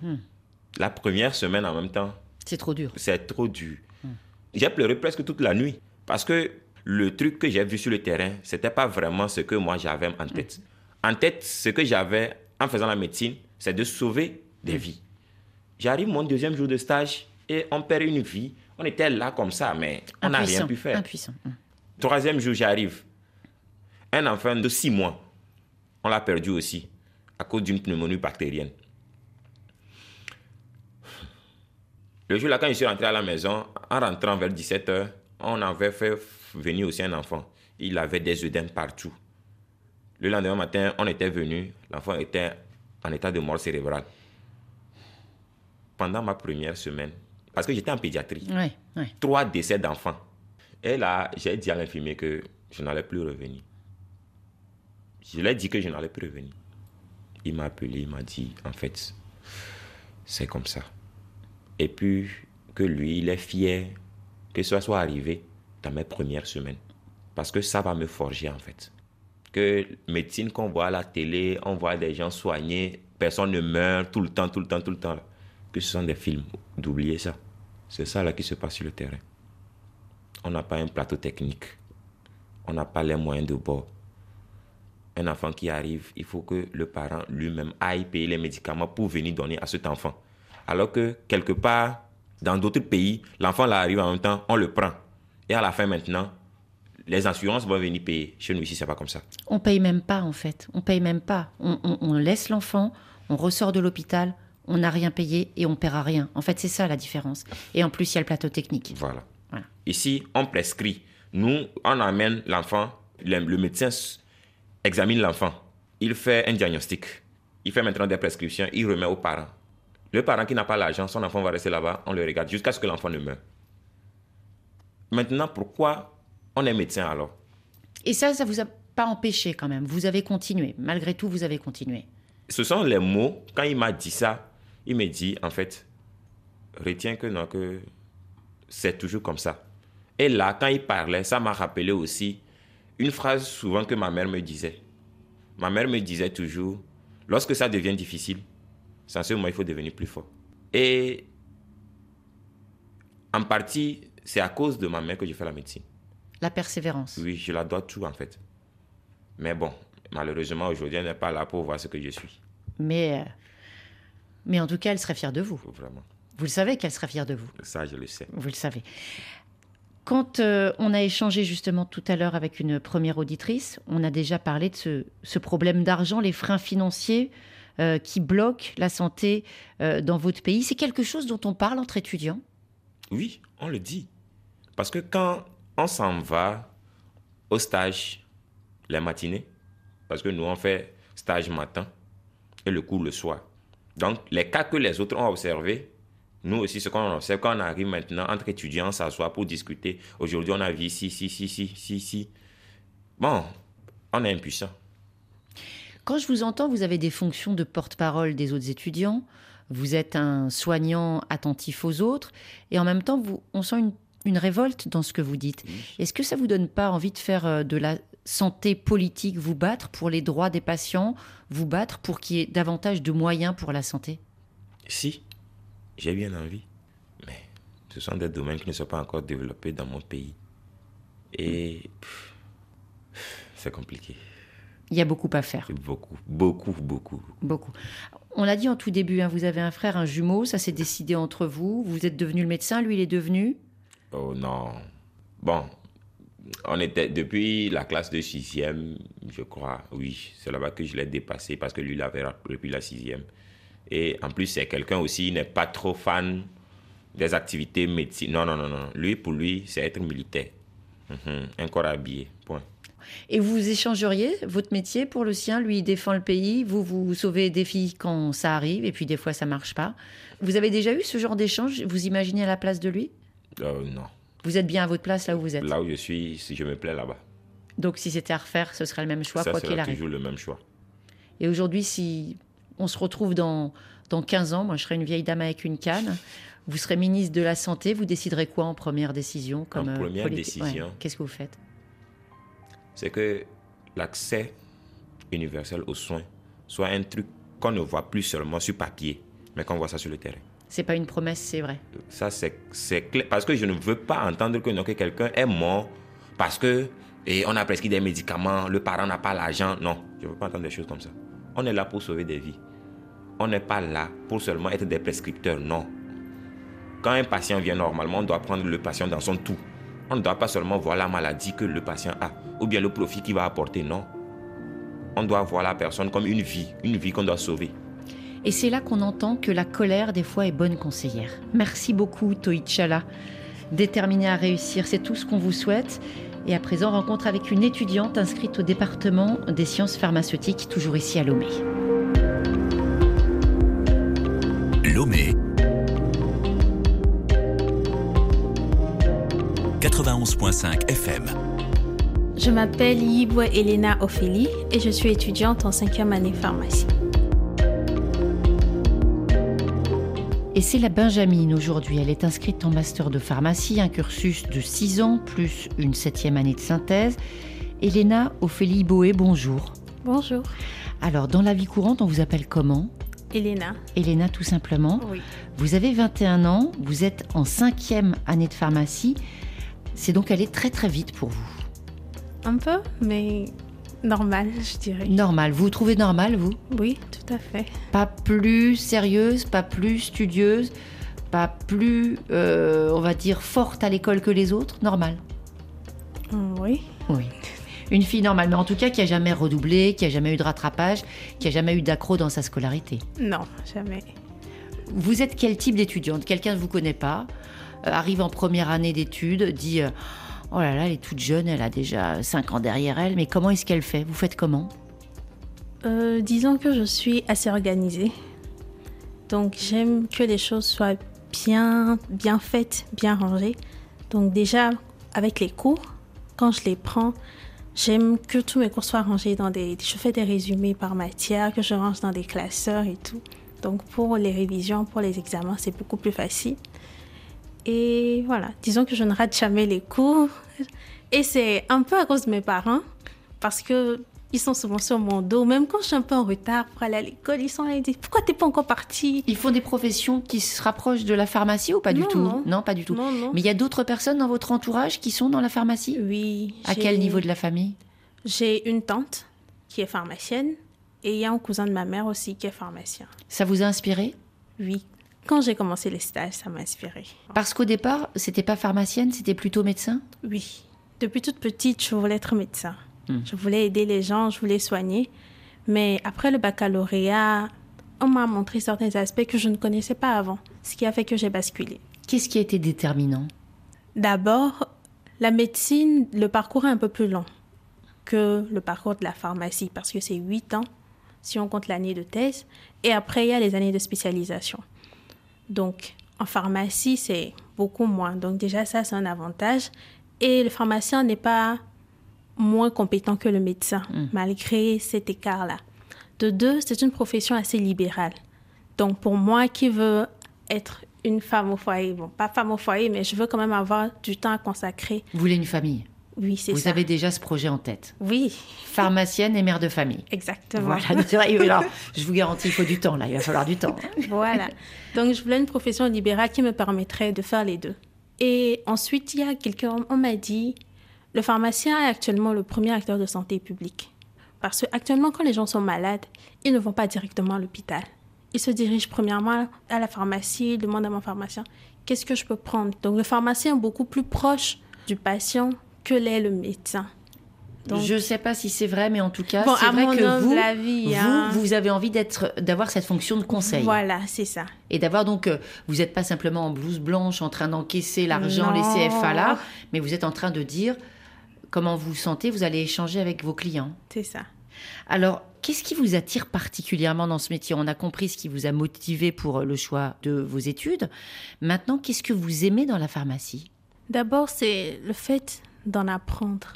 La première semaine en même temps, C'est trop dur. c'est trop dur. J'ai pleuré presque toute la nuit parce que le truc que j'ai vu sur le terrain, c'était pas vraiment ce que moi j'avais en tête. En tête, ce que j'avais en faisant la médecine, c'est de sauver des vies. J'arrive mon deuxième jour de stage et on perd une vie. On était là comme ça, mais on n'a rien pu faire. Impuissant. Troisième jour, j'arrive. Un enfant de six mois, on l'a perdu aussi à cause d'une pneumonie bactérienne. Le jour là, quand je suis rentré à la maison, en rentrant vers 17h, on avait fait venir aussi un enfant. Il avait des œdèmes partout. Le lendemain matin, on était venu, l'enfant était en état de mort cérébrale. Pendant ma première semaine, parce que j'étais en pédiatrie, trois décès d'enfants. Et là, j'ai dit à l'infirmier que je n'allais plus revenir. Je lui ai dit que je n'allais plus revenir. Il m'a appelé, il m'a dit, en fait, c'est comme ça. Et puis, que lui, il est fier que ça soit arrivé dans mes premières semaines. Parce que ça va me forger, en fait. Que médecine qu'on voit à la télé, on voit des gens soignés, personne ne meurt tout le temps, tout le temps, tout le temps. Que ce sont des films. D'oublier ça. C'est ça là qui se passe sur le terrain. On n'a pas un plateau technique. On n'a pas les moyens de bord. Un enfant qui arrive, il faut que le parent lui-même aille payer les médicaments pour venir donner à cet enfant. Alors que quelque part, dans d'autres pays, l'enfant là arrive en même temps, on le prend. Et à la fin maintenant, les assurances vont venir payer. Chez nous ici, c'est pas comme ça. On paye même pas, en fait. On paye même pas. On, on- on laisse l'enfant, on ressort de l'hôpital, on n'a rien payé et on paiera rien. En fait, c'est ça la différence. Et en plus, il y a le plateau technique. Voilà. Voilà. Ici, on prescrit. Nous, on amène l'enfant, le, le médecin examine l'enfant. Il fait un diagnostic. Il fait maintenant des prescriptions, il remet aux parents. Le parent qui n'a pas l'argent, son enfant va rester là-bas, on le regarde jusqu'à ce que l'enfant ne meure. Maintenant, pourquoi on est médecin alors? Et ça, ça vous a pas empêché quand même? Vous avez continué. Malgré tout, vous avez continué. Ce sont les mots, quand il m'a dit ça, il me dit, en fait, retiens que non, que c'est toujours comme ça. Et là, quand il parlait, ça m'a rappelé aussi une phrase souvent que ma mère me disait. Ma mère me disait toujours, lorsque ça devient difficile, c'est en ce moment il faut devenir plus fort. Et en partie, c'est à cause de ma mère que je fais la médecine. La persévérance. Oui, je la dois tout en fait. Mais bon, malheureusement, aujourd'hui, elle n'est pas là pour voir ce que je suis. Mais, euh, mais en tout cas, elle serait fière de vous. Vraiment. Vous le savez qu'elle sera fière de vous. Ça, je le sais. Vous le savez. Quand euh, on a échangé justement tout à l'heure avec une première auditrice, on a déjà parlé de ce, problème d'argent, les freins financiers euh, qui bloquent la santé euh, dans votre pays. C'est quelque chose dont on parle entre étudiants? Oui, on le dit. Parce que quand on s'en va au stage les matinées, parce que nous on fait stage matin et le cours le soir. Donc les cas que les autres ont observés, nous aussi, ce qu'on observe, quand on arrive maintenant entre étudiants, on s'assoit pour discuter. Aujourd'hui, on a vu ici, ici, ici, ici, ici, ici. Bon, on est impuissant. Quand je vous entends, vous avez des fonctions de porte-parole des autres étudiants. Vous êtes un soignant attentif aux autres. Et en même temps, vous, on sent une, une révolte dans ce que vous dites. Est-ce que ça vous donne pas envie de faire euh, de la santé politique, vous battre pour les droits des patients, vous battre pour qu'il y ait davantage de moyens pour la santé? Si, j'ai bien envie. Mais ce sont des domaines qui ne sont pas encore développés dans mon pays. Et c'est compliqué. Il y a beaucoup à faire. Beaucoup, beaucoup, beaucoup. Beaucoup. On l'a dit en tout début, hein, vous avez un frère, un jumeau, ça s'est décidé entre vous. Vous êtes devenu le médecin, lui il est devenu? Oh non. Bon, on était depuis la classe de sixième, je crois. Oui, c'est là-bas que je l'ai dépassé parce que lui il avait depuis la sixième. Et en plus, c'est quelqu'un aussi, il n'est pas trop fan des activités médecine. Non, non, non, non. Lui, pour lui, c'est être militaire. Mhm. Un corps habillé, point. Et vous échangeriez votre métier pour le sien Lui, il défend le pays, vous, vous sauvez des filles quand ça arrive, et puis des fois, ça marche pas. Vous avez déjà eu ce genre d'échange Vous imaginez à la place de lui? Euh, non. Vous êtes bien à votre place là où vous êtes? Là où je suis, si je me plais là-bas. Donc, si c'était à refaire, ce serait le même choix, Ça quoi qu'il arrive. toujours le même choix. Et aujourd'hui, si on se retrouve dans, dans 15 ans, moi je serai une vieille dame avec une canne, vous serez ministre de la Santé, vous déciderez quoi en première décision comme, En euh, première politi- décision. Ouais. Qu'est-ce que vous faites? C'est que l'accès universel aux soins soit un truc qu'on ne voit plus seulement sur papier, mais qu'on voit ça sur le terrain. C'est pas une promesse, c'est vrai. Ça, c'est c'est clair. Parce que je ne veux pas entendre que, non, que quelqu'un est mort parce que et on a prescrit des médicaments, le parent n'a pas l'argent. Non, je ne veux pas entendre des choses comme ça. On est là pour sauver des vies. On n'est pas là pour seulement être des prescripteurs, non. Quand un patient vient normalement, on doit prendre le patient dans son tout. On ne doit pas seulement voir la maladie que le patient a ou bien le profit qu'il va apporter, non. On doit voir la personne comme une vie, une vie qu'on doit sauver. Et c'est là qu'on entend que la colère, des fois, est bonne conseillère. Merci beaucoup, Toïchala. Déterminé à réussir, c'est tout ce qu'on vous souhaite. Et à présent, rencontre avec une étudiante inscrite au département des sciences pharmaceutiques, toujours ici à Lomé. Lomé 91.5 FM. Je m'appelle Yibwe Elena Ophélie et je suis étudiante en cinquième année pharmacie. Et c'est la Benjamine aujourd'hui. Elle est inscrite en master de pharmacie, un cursus de 6 ans, plus une septième année de synthèse. Elena Ophélie Boé, bonjour. Bonjour. Alors, dans la vie courante, on vous appelle comment? Elena. Elena, tout simplement. Oui. Vous avez 21 ans, vous êtes en cinquième année de pharmacie. C'est donc allé très très vite pour vous. Un peu, mais normal, je dirais. Normal. Vous vous trouvez normal, vous? Oui, tout à fait. Pas plus sérieuse, pas plus studieuse, pas plus, euh, on va dire, forte à l'école que les autres? Normal. Oui. Oui. Une fille normale, mais en tout cas qui a jamais redoublé, qui a jamais eu de rattrapage, qui a jamais eu d'accro dans sa scolarité. Non, jamais. Vous êtes quel type d'étudiante? Quelqu'un ne vous connaît pas, euh, arrive en première année d'études, dit euh, Oh là là, elle est toute jeune, elle a déjà 5 ans derrière elle, mais comment est-ce qu'elle fait? Vous faites comment? Euh, disons que je suis assez organisée. Donc j'aime que les choses soient bien, bien faites, bien rangées. Donc déjà, avec les cours, quand je les prends, j'aime que tous mes cours soient rangés dans des... Je fais des résumés par matière, que je range dans des classeurs et tout. Donc pour les révisions, pour les examens, c'est beaucoup plus facile. Et voilà, disons que je ne rate jamais les cours. Et c'est un peu à cause de mes parents, parce que ils sont souvent sur mon dos. Même quand je suis un peu en retard pour aller à l'école, ils sont là, ils disent Pourquoi t'es pas encore partie Ils font des professions qui se rapprochent de la pharmacie ou pas du tout? non. pas du tout. Non, non. Mais il y a d'autres personnes dans votre entourage qui sont dans la pharmacie? Oui. À quel niveau de la famille? J'ai une tante qui est pharmacienne et il y a un cousin de ma mère aussi qui est pharmacien. Ça vous a inspiré? Oui. quand j'ai commencé les stages, ça m'a inspiré. Parce qu'au départ, c'était pas pharmacienne, c'était plutôt médecin? Oui. Depuis toute petite, je voulais être médecin. Hmm. Je voulais aider les gens, je voulais soigner. Mais après le baccalauréat, on m'a montré certains aspects que je ne connaissais pas avant, ce qui a fait que j'ai basculé. Qu'est-ce qui a été déterminant? D'abord, la médecine, le parcours est un peu plus long que le parcours de la pharmacie parce que c'est 8 ans si on compte l'année de thèse et après il y a les années de spécialisation. Donc en pharmacie, c'est beaucoup moins. Donc déjà ça c'est un avantage et le pharmacien n'est pas moins compétent que le médecin malgré cet écart-là. De deux, c'est une profession assez libérale. Donc pour moi qui veux être une femme au foyer, bon pas femme au foyer mais je veux quand même avoir du temps à consacrer. Vous voulez une famille? Oui, c'est Vous ça. avez déjà ce projet en tête? Oui, Pharmacienne et mère de famille. exactement. Voilà, alors, je vous garantis, il faut du temps là, il va falloir du temps. Voilà. Donc, je voulais une profession libérale qui me permettrait de faire les deux. Et ensuite, il y a quelqu'un, on m'a dit, le pharmacien est actuellement le premier acteur de santé publique. Parce que actuellement, quand les gens sont malades, ils ne vont pas directement à l'hôpital. Ils se dirigent premièrement à la pharmacie, ils demandent à mon pharmacien, qu'est-ce que je peux prendre? Donc, le pharmacien est beaucoup plus proche du patient que l'est le médecin. Donc- je ne sais pas si c'est vrai, mais en tout cas, Bon, c'est vrai que humble vous, avis, vous, hein. vous avez envie d'être, d'avoir cette fonction de conseil. Voilà, c'est ça. Et d'avoir donc, euh, vous n'êtes pas simplement en blouse blanche en train d'encaisser l'argent, les. CFA là, mais vous êtes en train de dire comment vous vous sentez, vous allez échanger avec vos clients. C'est ça. Alors, qu'est-ce qui vous attire particulièrement dans ce métier? On a compris ce qui vous a motivé pour le choix de vos études. Maintenant, qu'est-ce que vous aimez dans la pharmacie? D'abord, c'est le fait d'en apprendre.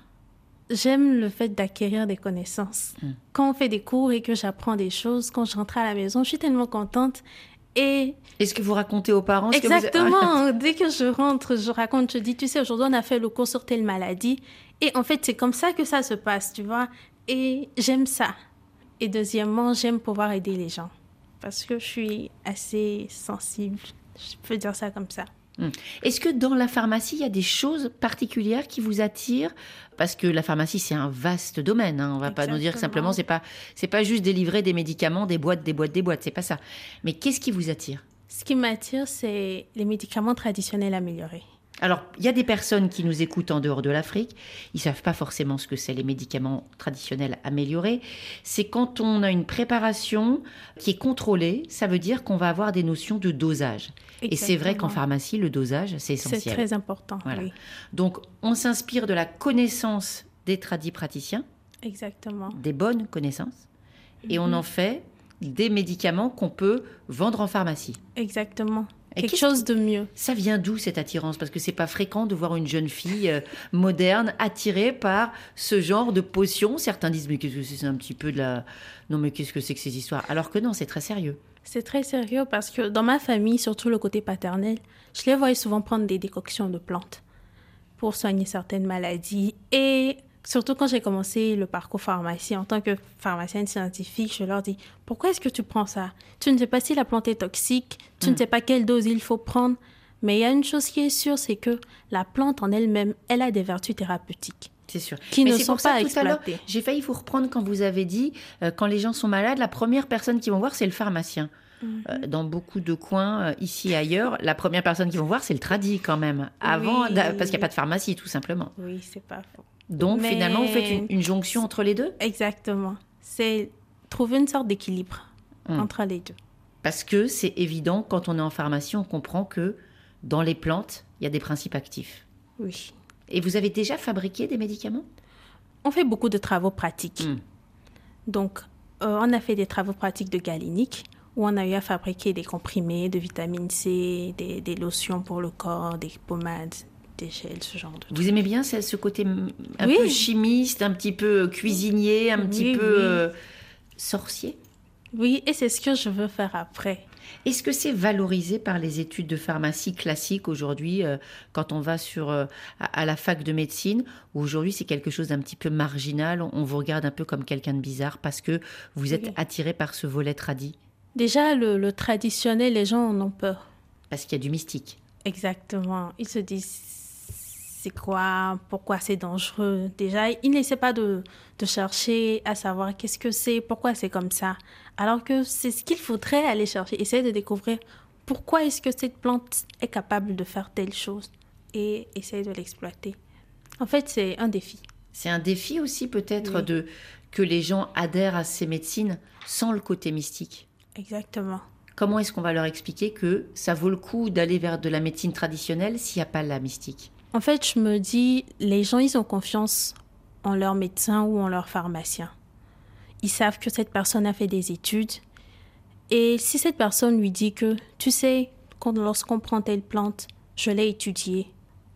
J'aime le fait d'acquérir des connaissances. Mm. Quand on fait des cours et que j'apprends des choses, quand je rentre à la maison, je suis tellement contente. Et Est-ce que vous racontez aux parents ce que vous- exactement, dès que je rentre, je raconte, je dis, tu sais, aujourd'hui, on a fait le cours sur telle maladie. Et en fait, c'est comme ça que ça se passe, tu vois. Et j'aime ça. Et deuxièmement, j'aime pouvoir aider les gens. Parce que je suis assez sensible. Je peux dire ça comme ça. Est-ce que dans la pharmacie, il y a des choses particulières qui vous attirent? Parce que la pharmacie, c'est un vaste domaine. Hein. On va pas nous dire que simplement, c'est pas, c'est pas juste délivrer des médicaments, des boîtes, des boîtes, des boîtes. C'est pas ça. Mais qu'est-ce qui vous attire? Ce qui m'attire, c'est les médicaments traditionnels améliorés. Alors, il y a des personnes qui nous écoutent en dehors de l'Afrique. Ils savent pas forcément ce que c'est les médicaments traditionnels améliorés. C'est quand on a une préparation qui est contrôlée. Ça veut dire qu'on va avoir des notions de dosage. Et c'est vrai qu'en pharmacie, le dosage, c'est C'est essentiel. très important. Voilà. Oui, Donc, on s'inspire de la connaissance des tradis praticiens, exactement. des bonnes connaissances, et Mhm. on en fait des médicaments qu'on peut vendre en pharmacie. Exactement. Quelque chose de mieux. Ça vient d'où cette attirance? Parce que c'est pas fréquent de voir une jeune fille euh, moderne attirée par ce genre de potions. Certains disent mais qu'est-ce que C'est un petit peu de la non mais qu'est-ce que c'est que ces histoires? Alors que non, c'est très sérieux. C'est très sérieux parce que dans ma famille, surtout le côté paternel, je les voyais souvent prendre des décoctions de plantes pour soigner certaines maladies. Et surtout quand j'ai commencé le parcours pharmacie, en tant que pharmacienne scientifique, je leur dis Pourquoi est-ce que tu prends ça? Tu ne sais pas si la plante est toxique, tu ne sais pas quelle dose il faut prendre. Mais il y a une chose qui est sûre, c'est que la plante en elle-même, elle a des vertus thérapeutiques. C'est sûr. Qui Mais ne sont pour ça, pas l'heure, exploitées. J'ai failli vous reprendre quand vous avez dit, euh, quand les gens sont malades, la première personne qu'ils vont voir, c'est le pharmacien. Mhm. Euh, dans beaucoup de coins, euh, ici et ailleurs, la première personne qu'ils vont voir, c'est le tradit quand même. Avant, Oui. parce qu'il n'y a pas de pharmacie, tout simplement. Oui, c'est pas faux. Donc Mais- finalement, vous faites une, une jonction entre les deux? Exactement. C'est trouver une sorte d'équilibre Hmm. entre les deux. Parce que c'est évident, quand on est en pharmacie, on comprend que dans les plantes, il y a des principes actifs. Oui. Et vous avez déjà fabriqué des médicaments? On fait beaucoup de travaux pratiques. Mm. Donc, euh, on a fait des travaux pratiques de galénique où on a eu à fabriquer des comprimés de vitamine C, des, des lotions pour le corps, des pommades, gels, ce genre de. Vous aimez bien ce, côté un Oui. peu chimiste, un petit peu cuisinier, un petit Oui, peu oui. euh, sorcier? Oui, et c'est ce que je veux faire après. Est-ce que c'est valorisé par les études de pharmacie classiques aujourd'hui, euh, quand on va sur, euh, à, à la fac de médecine, où aujourd'hui c'est quelque chose d'un petit peu marginal, on, on vous regarde un peu comme quelqu'un de bizarre parce que vous êtes Oui. attiré par ce volet tradit, Déjà, le, le traditionnel, les gens en ont peur. parce qu'il y a du mystique. Exactement. Ils se disent c'est quoi, pourquoi c'est dangereux. Déjà, ils n'essaient pas de, de chercher à savoir qu'est-ce que c'est, pourquoi c'est comme ça. Alors que c'est ce qu'il faudrait aller chercher, essayer de découvrir pourquoi est-ce que cette plante est capable de faire telle chose et essayer de l'exploiter. En fait, c'est un défi. C'est un défi aussi peut-être de que les gens adhèrent à ces médecines sans le côté mystique. Exactement. Comment est-ce qu'on va leur expliquer que ça vaut le coup d'aller vers de la médecine traditionnelle s'il n'y a pas la mystique? En fait, je me dis, les gens, ils ont confiance en leur médecin ou en leur pharmacien. Ils savent que cette personne a fait des études. Et si cette personne lui dit que, tu sais, lorsqu'on prend telle plante, je l'ai étudiée,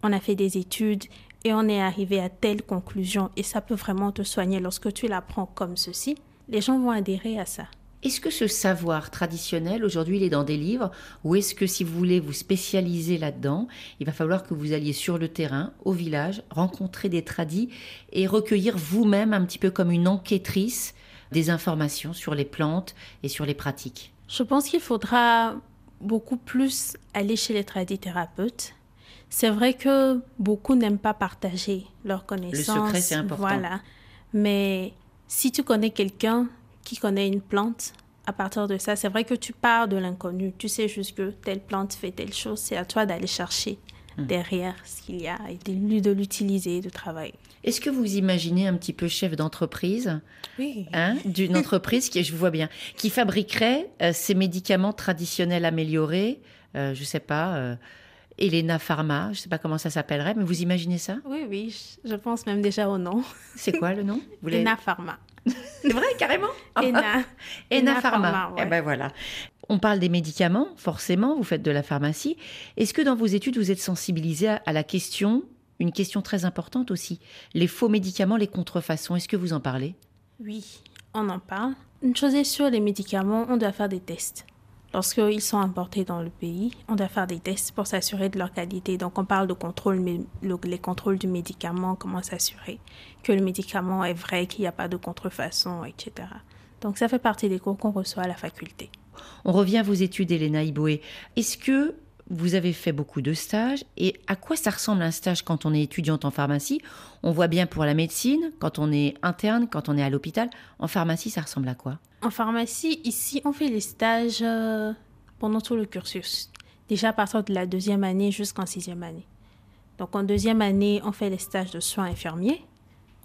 on a fait des études et on est arrivé à telle conclusion et ça peut vraiment te soigner lorsque tu la prends comme ceci, les gens vont adhérer à ça. Est-ce que ce savoir traditionnel, aujourd'hui, il est dans des livres Ou est-ce que si vous voulez vous spécialiser là-dedans, il va falloir que vous alliez sur le terrain, au village, rencontrer des tradis et recueillir vous-même, un petit peu comme une enquêtrice, des informations sur les plantes et sur les pratiques? Je pense qu'il faudra beaucoup plus aller chez les tradithérapeutes. C'est vrai que beaucoup n'aiment pas partager leurs connaissances. Le secret, c'est important. Voilà. Mais si tu connais quelqu'un qui connaît une plante, à partir de ça, c'est vrai que tu pars de l'inconnu. Tu sais juste que telle plante fait telle chose. C'est à toi d'aller chercher derrière ce qu'il y a et de, l'utiliser, de travailler. Est-ce que vous imaginez un petit peu chef d'entreprise Oui. hein, d'une entreprise qui, je vous vois bien, qui fabriquerait euh, ces médicaments traditionnels améliorés, euh, je sais pas, euh, Elena Pharma, je sais pas comment ça s'appellerait, mais vous imaginez ça? Oui, oui, je pense même déjà au nom. C'est quoi le nom? Vous l'avez- Ena Pharma. C'est vrai, carrément Ena. Ena Pharma. Pharma, ouais. Eh ben voilà. On parle des médicaments, forcément, vous faites de la pharmacie. Est-ce que dans vos études, vous êtes sensibilisé à, à la question, une question très importante aussi, les faux médicaments, les contrefaçons Est-ce que vous en parlez? Oui, on en parle. Une chose est sûre, les médicaments, on doit faire des tests. Lorsqu'ils sont importés dans le pays, on doit faire des tests pour s'assurer de leur qualité. Donc, on parle de contrôle, mais le- les contrôles du médicament, comment s'assurer que le médicament est vrai, qu'il n'y a pas de contrefaçon, etc. Donc, ça fait partie des cours qu'on reçoit à la faculté. On revient à vos études, Elena Iboé. Est-ce que vous avez fait beaucoup de stages et à quoi ça ressemble un stage quand on est étudiante en pharmacie? On voit bien pour la médecine, quand on est interne, quand on est à l'hôpital. En pharmacie, ça ressemble à quoi? En pharmacie, ici, on fait les stages euh, pendant tout le cursus. Déjà à partir de la deuxième année jusqu'en sixième année. Donc en deuxième année, on fait les stages de soins infirmiers.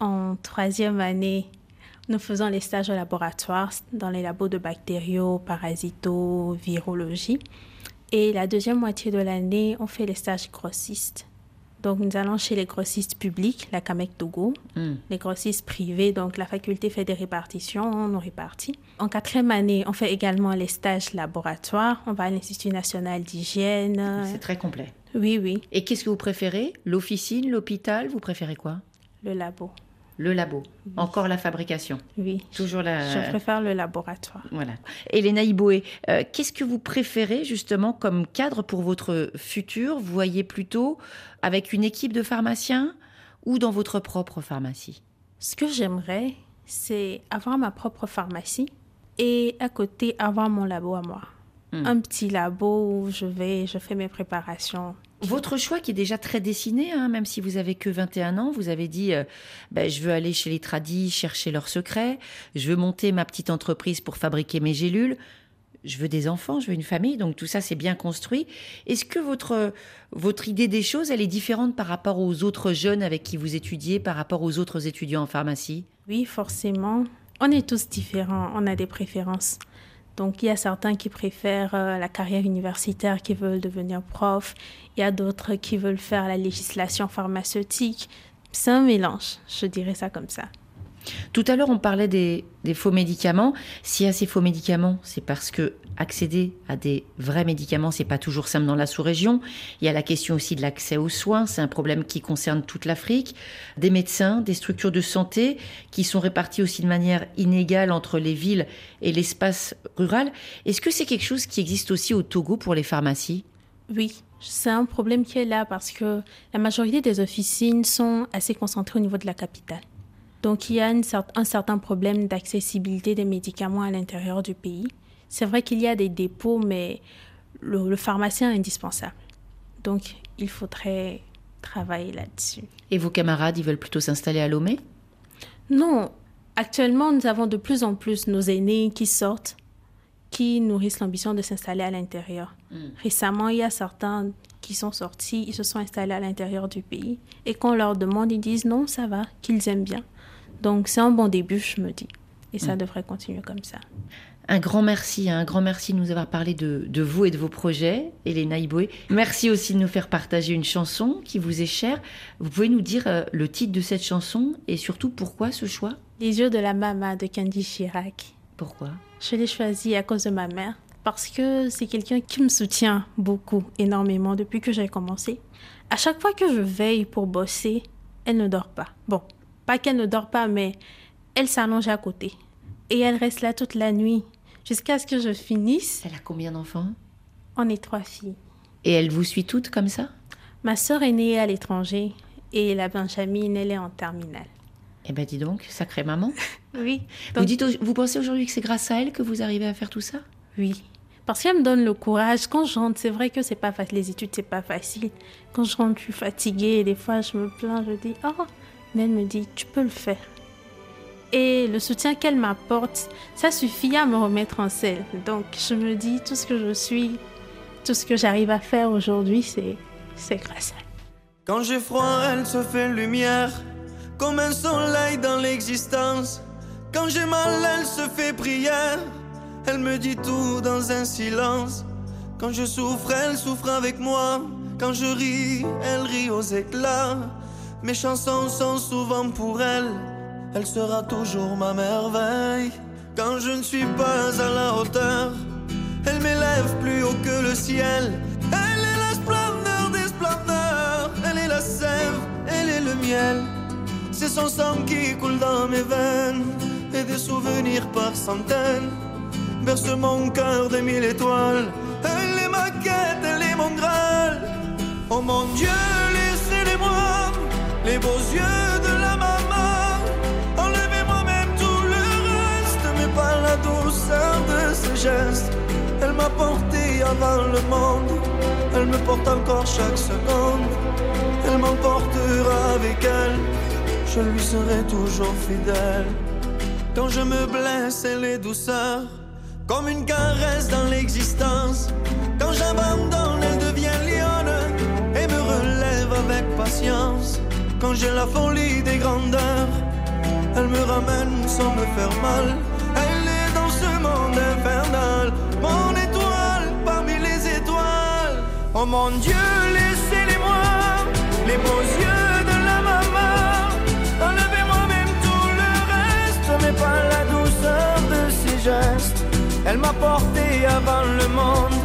En troisième année, nous faisons les stages au laboratoire dans les labos de bactériaux, parasito, virologie. Et la deuxième moitié de l'année, on fait les stages grossistes. Donc nous allons chez les grossistes publics, la CAMEC Togo, Hmm. les grossistes privés, donc la faculté fait des répartitions, on nous répartit. En quatrième année, on fait également les stages laboratoires. On va à l'Institut national d'hygiène. C'est très complet. Oui, oui, Et qu'est-ce que vous préférez? L'officine, l'hôpital? Vous préférez quoi? Le labo. Le labo. Encore la fabrication. Oui, Toujours la. je préfère le laboratoire. Voilà. Elena Iboé, euh, qu'est-ce que vous préférez justement comme cadre pour votre futur? Vous voyez plutôt avec une équipe de pharmaciens ou dans votre propre pharmacie? Ce que j'aimerais, c'est avoir ma propre pharmacie et à côté avoir mon labo à moi. Hmm. Un petit labo où je vais, je fais mes préparations. Votre choix qui est déjà très dessiné, hein, même si vous avez que 21 ans, vous avez dit euh, ben, je veux aller chez les tradis chercher leurs secrets, je veux monter ma petite entreprise pour fabriquer mes gélules, je veux des enfants, je veux une famille, donc tout ça c'est bien construit. Est-ce que votre, votre idée des choses, elle est différente par rapport aux autres jeunes avec qui vous étudiez, par rapport aux autres étudiants en pharmacie? Oui, forcément. On est tous différents, on a des préférences. Donc, il y a certains qui préfèrent euh, la carrière universitaire, qui veulent devenir prof. Il y a d'autres qui veulent faire la législation pharmaceutique. C'est un mélange, je dirais ça comme ça. Tout à l'heure, on parlait des, des faux médicaments. S'il y a ces faux médicaments, c'est parce que accéder à des vrais médicaments, c'est pas toujours simple dans la sous-région. Il y a la question aussi de l'accès aux soins. C'est un problème qui concerne toute l'Afrique. Des médecins, des structures de santé qui sont réparties aussi de manière inégale entre les villes et l'espace rural. Est-ce que c'est quelque chose qui existe aussi au Togo pour les pharmacies? Oui, c'est un problème qui est là parce que la majorité des officines sont assez concentrées au niveau de la capitale. Donc, il y a un certain problème d'accessibilité des médicaments à l'intérieur du pays. C'est vrai qu'il y a des dépôts, mais le, le pharmacien est indispensable. Donc, il faudrait travailler là-dessus. Et vos camarades, ils veulent plutôt s'installer à Lomé? Non, actuellement, nous avons de plus en plus nos aînés qui sortent qui nourrissent l'ambition de s'installer à l'intérieur. Mm. Récemment, il y a certains qui sont sortis, ils se sont installés à l'intérieur du pays. Et quand on leur demande, ils disent non, ça va, qu'ils aiment bien. Donc c'est un bon début, je me dis. Et ça Mm. devrait continuer comme ça. Un grand merci, hein, un grand merci de nous avoir parlé de, de vous et de vos projets, Elena Iboé. Merci aussi de nous faire partager une chanson qui vous est chère. Vous pouvez nous dire euh, le titre de cette chanson et surtout pourquoi ce choix? Les yeux de la mama de Candy Chirac. Pourquoi? Je l'ai choisi à cause de ma mère. Parce que c'est quelqu'un qui me soutient beaucoup, énormément, depuis que j'ai commencé. À chaque fois que je veille pour bosser, elle ne dort pas. Bon, pas qu'elle ne dort pas, mais elle s'allonge à côté. Et elle reste là toute la nuit, jusqu'à ce que je finisse. Elle a combien d'enfants? On est trois filles. Et elle vous suit toutes comme ça? Ma sœur est née à l'étranger et la Benjamine, elle est en terminale. Eh ben dis donc, sacrée maman. Oui. Vous, dites, vous pensez aujourd'hui que c'est grâce à elle que vous arrivez à faire tout ça? Oui. Parce qu'elle me donne le courage. Quand je rentre, c'est vrai que c'est pas facile. Les études, c'est pas facile. Quand je rentre, je suis fatiguée. Et des fois, je me plains. Je dis, oh. Mais elle me dit, tu peux le faire. Et le soutien qu'elle m'apporte, ça suffit à me remettre en selle. Donc, je me dis, tout ce que je suis, tout ce que j'arrive à faire aujourd'hui, c'est, c'est grâce à elle. Quand j'ai froid, elle se fait lumière, comme un soleil dans l'existence. Quand j'ai mal, elle se fait prière, elle me dit tout dans un silence. Quand je souffre, elle souffre avec moi. Quand je ris, elle rit aux éclats. Mes chansons sont souvent pour elle, elle sera toujours ma merveille. Quand je ne suis pas à la hauteur, elle m'élève plus haut que le ciel. Elle est la splendeur des splendeurs. Elle est la sève, elle est le miel. C'est son sang qui coule dans mes veines. Et des souvenirs par centaines. Berce mon cœur de mille étoiles. Elle est ma quête, elle est mon graal. Oh mon Dieu, laissez-les-moi. Les beaux yeux la douceur de ses gestes. Elle m'a porté avant le monde. Elle me porte encore chaque seconde. Elle m'emportera avec elle. Je lui serai toujours fidèle. Quand je me blesse, elle est douceur. Comme une caresse dans l'existence. Quand j'abandonne, elle devient lionne. Et me relève avec patience. Quand j'ai la folie des grandeurs. Elle me ramène sans me faire mal. Oh mon Dieu, laissez-les-moi. Les beaux yeux de la maman. Enlevez-moi même tout le reste. Mais pas la douceur de ses gestes. Elle m'a porté avant le monde.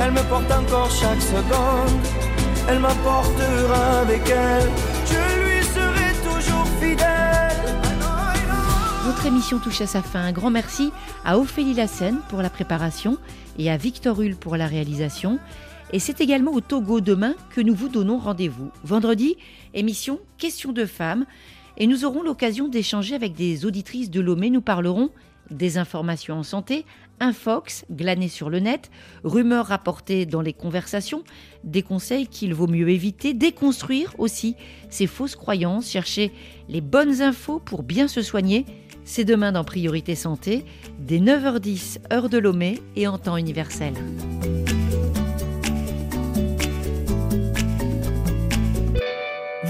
Elle me porte encore chaque seconde. Elle m'apportera avec elle. Je lui serai toujours fidèle. Notre émission touche à sa fin. Un grand merci à Ophélie Lassène pour la préparation et à Victor Hull pour la réalisation. Et c'est également au Togo demain que nous vous donnons rendez-vous. Vendredi, émission Questions de femmes. Et nous aurons l'occasion d'échanger avec des auditrices de Lomé. Nous parlerons des informations en santé, infox glanées sur le net, rumeurs rapportées dans les conversations, des conseils qu'il vaut mieux éviter, déconstruire aussi ces fausses croyances, chercher les bonnes infos pour bien se soigner. C'est demain dans Priorité Santé, dès 9h10, heure de Lomé et en temps universel.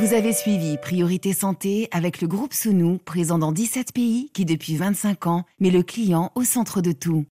Vous avez suivi Priorité Santé avec le groupe Sounou, présent dans 17 pays qui depuis 25 ans met le client au centre de tout.